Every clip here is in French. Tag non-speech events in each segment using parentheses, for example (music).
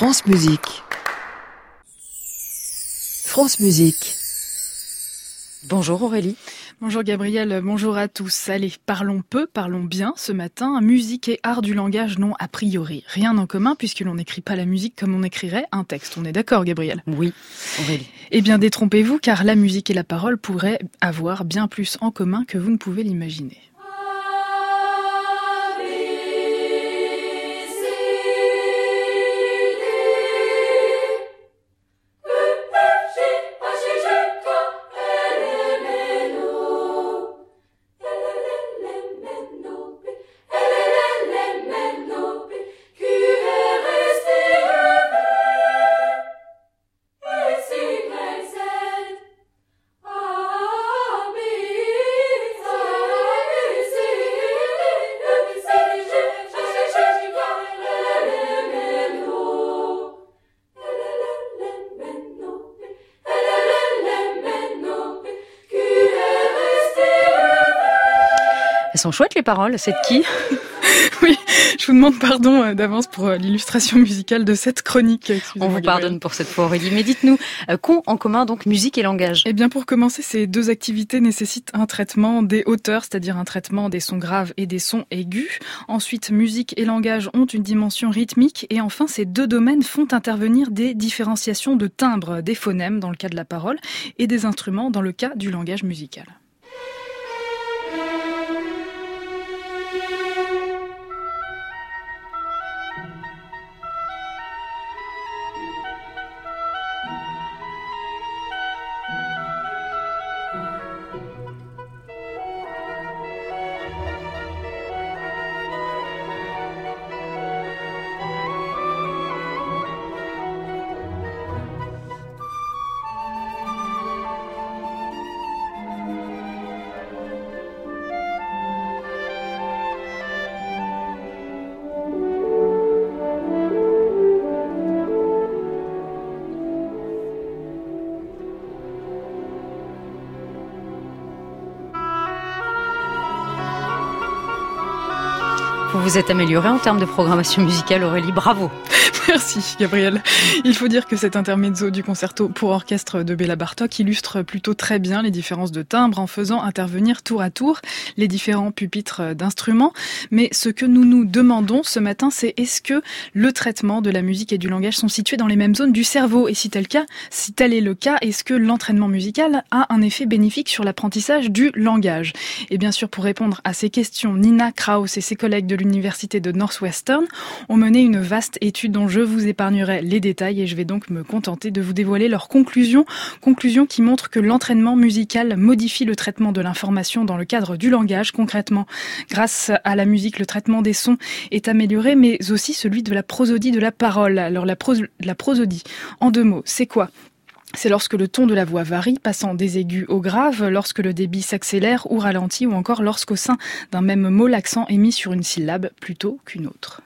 France Musique. France Musique. Bonjour Aurélie. Bonjour Gabriel, bonjour à tous. Allez, parlons peu, parlons bien ce matin. Musique et art du langage n'ont a priori rien en commun puisque l'on n'écrit pas la musique comme on écrirait un texte. On est d'accord Gabriel? Oui, Aurélie. Eh bien détrompez-vous car la musique et la parole pourraient avoir bien plus en commun que vous ne pouvez l'imaginer. Elles sont chouettes les paroles, c'est de qui? (laughs) Oui, je vous demande pardon euh, d'avance pour euh, l'illustration musicale de cette chronique. On vous pardonne pour cette fois Aurélie, mais dites-nous, euh, qu'ont en commun donc musique et langage? Eh bien pour commencer, ces deux activités nécessitent un traitement des hauteurs, c'est-à-dire un traitement des sons graves et des sons aigus. Ensuite, musique et langage ont une dimension rythmique et enfin ces deux domaines font intervenir des différenciations de timbres, des phonèmes dans le cas de la parole et des instruments dans le cas du langage musical. Vous êtes améliorée en termes de programmation musicale, Aurélie, bravo. (laughs) Merci Gabriel. Il faut dire que cet intermezzo du concerto pour orchestre de Béla Bartok illustre plutôt très bien les différences de timbre en faisant intervenir tour à tour les différents pupitres d'instruments. Mais ce que nous nous demandons ce matin, c'est est-ce que le traitement de la musique et du langage sont situés dans les mêmes zones du cerveau? Et si tel, cas, si tel est le cas, est-ce que l'entraînement musical a un effet bénéfique sur l'apprentissage du langage? Et bien sûr, pour répondre à ces questions, Nina Kraus et ses collègues de l'université de Northwestern ont mené une vaste étude je vous épargnerai les détails et je vais donc me contenter de vous dévoiler leurs conclusions. Conclusions qui montrent que l'entraînement musical modifie le traitement de l'information dans le cadre du langage. Concrètement, grâce à la musique, le traitement des sons est amélioré, mais aussi celui de la prosodie de la parole. Alors la, la prosodie, en deux mots, c'est quoi? C'est lorsque le ton de la voix varie, passant des aigus au grave, lorsque le débit s'accélère ou ralentit, ou encore lorsqu'au sein d'un même mot, l'accent est mis sur une syllabe plutôt qu'une autre.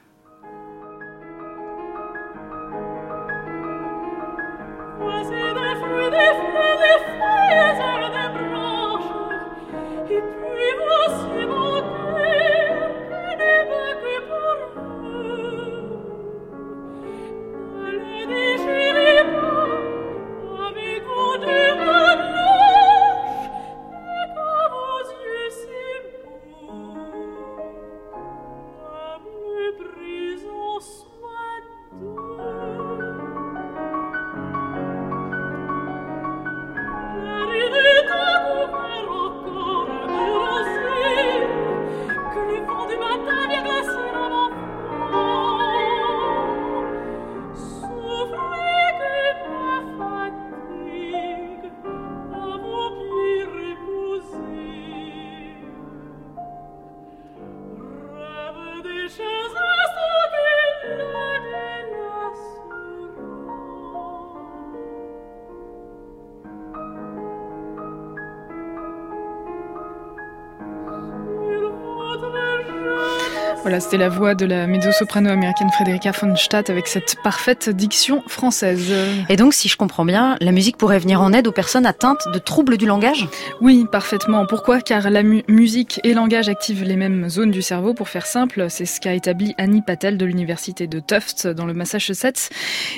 Voilà, c'était la voix de la mezzo-soprano américaine Frederica von Stadt avec cette parfaite diction française. Et donc, si je comprends bien, la musique pourrait venir en aide aux personnes atteintes de troubles du langage? Oui, parfaitement. Pourquoi? Car la musique et langage activent les mêmes zones du cerveau. Pour faire simple, c'est ce qu'a établi Annie Patel de l'université de Tufts dans le Massachusetts.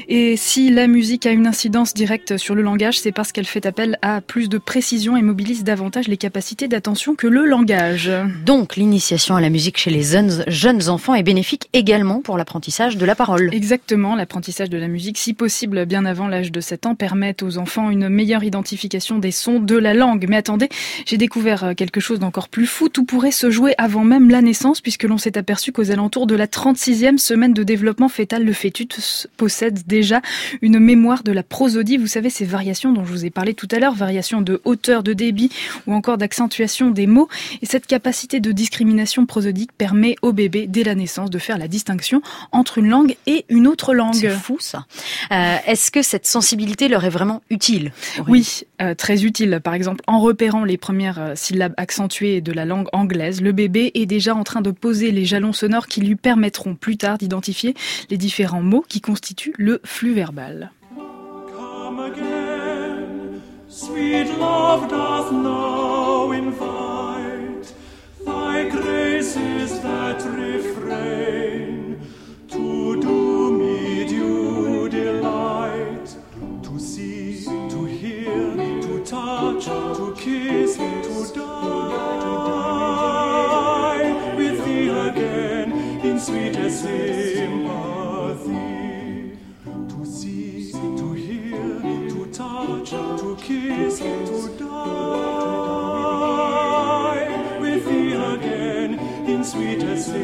Et si la musique a une incidence directe sur le langage, c'est parce qu'elle fait appel à plus de précision et mobilise davantage les capacités d'attention que le langage. Donc, l'initiation à la musique chez les jeunes jeunes enfants est bénéfique également pour l'apprentissage de la parole. Exactement, l'apprentissage de la musique, si possible bien avant l'âge de 7 ans, permet aux enfants une meilleure identification des sons de la langue. Mais attendez, j'ai découvert euh, quelque chose d'encore plus fou. Tout pourrait se jouer avant même la naissance, puisque l'on s'est aperçu qu'aux alentours de la 36e semaine de développement fœtal, le fœtus possède déjà une mémoire de la prosodie. Vous savez, ces variations dont je vous ai parlé tout à l'heure, variations de hauteur, de débit ou encore d'accentuation des mots. Et cette capacité de discrimination prosodique permet au bébé dès la naissance de faire la distinction entre une langue et une autre langue. C'est fou ça. Euh, Est-ce que cette sensibilité leur est vraiment utile Oui, euh, très utile. Par exemple, en repérant les premières euh, syllabes accentuées de la langue anglaise, le bébé est déjà en train de poser les jalons sonores qui lui permettront plus tard d'identifier les différents mots qui constituent le flux verbal. Come again, sweet love doth now invite to do me, you delight. To see, to hear, to touch, to kiss, to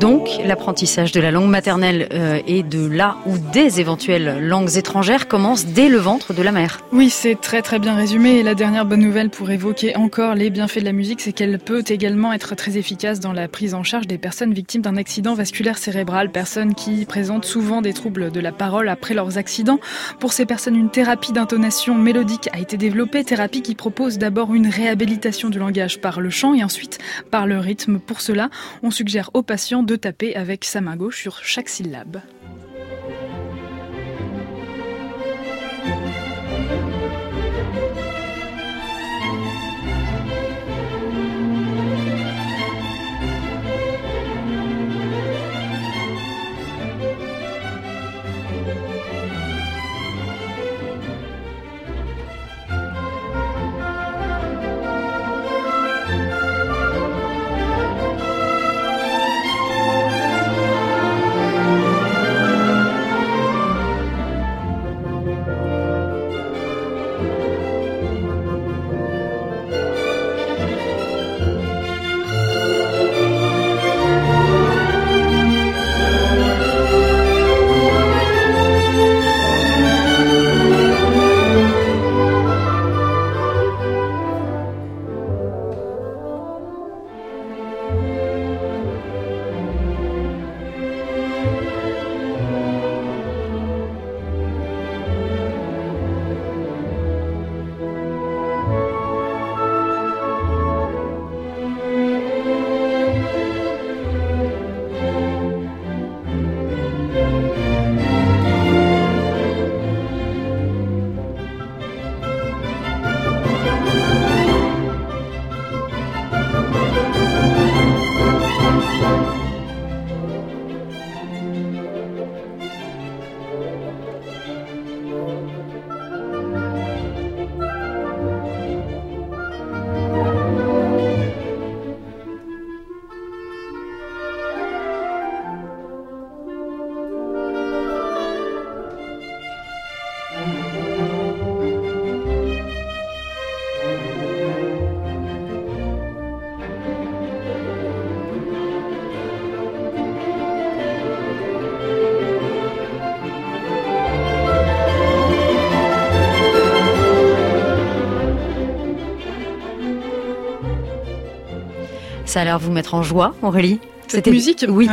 Donc, l'apprentissage de la langue maternelle euh, et de la ou des éventuelles langues étrangères commence dès le ventre de la mère. Oui, c'est très très bien résumé. Et la dernière bonne nouvelle pour évoquer encore les bienfaits de la musique, c'est qu'elle peut également être très efficace dans la prise en charge des personnes victimes d'un accident vasculaire cérébral, personnes qui présentent souvent des troubles de la parole après leurs accidents. Pour ces personnes, une thérapie d'intonation mélodique a été développée, thérapie qui propose d'abord une réhabilitation du langage par le chant et ensuite par le rythme. Pour cela, on suggère aux patients de taper avec sa main gauche sur chaque syllabe. Ça a l'air de vous mettre en joie, Aurélie c'était musique Oui.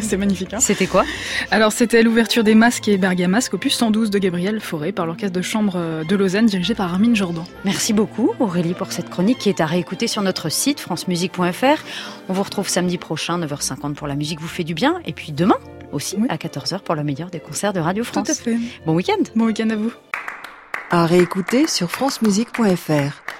c'est magnifique. Hein. C'était quoi? Alors, c'était l'ouverture des Masques et Bergamasque, opus 112 de Gabriel Fauré par l'orchestre de chambre euh, de Lausanne, dirigé par Armin Jordan. Merci beaucoup, Aurélie, pour cette chronique qui est à réécouter sur notre site francemusique.fr. On vous retrouve samedi prochain, 9h50 pour la musique vous fait du bien. Et puis demain aussi, à 14h pour le meilleur des concerts de Radio France. Tout à fait. Bon week-end. Bon week-end à vous. À réécouter sur francemusique.fr.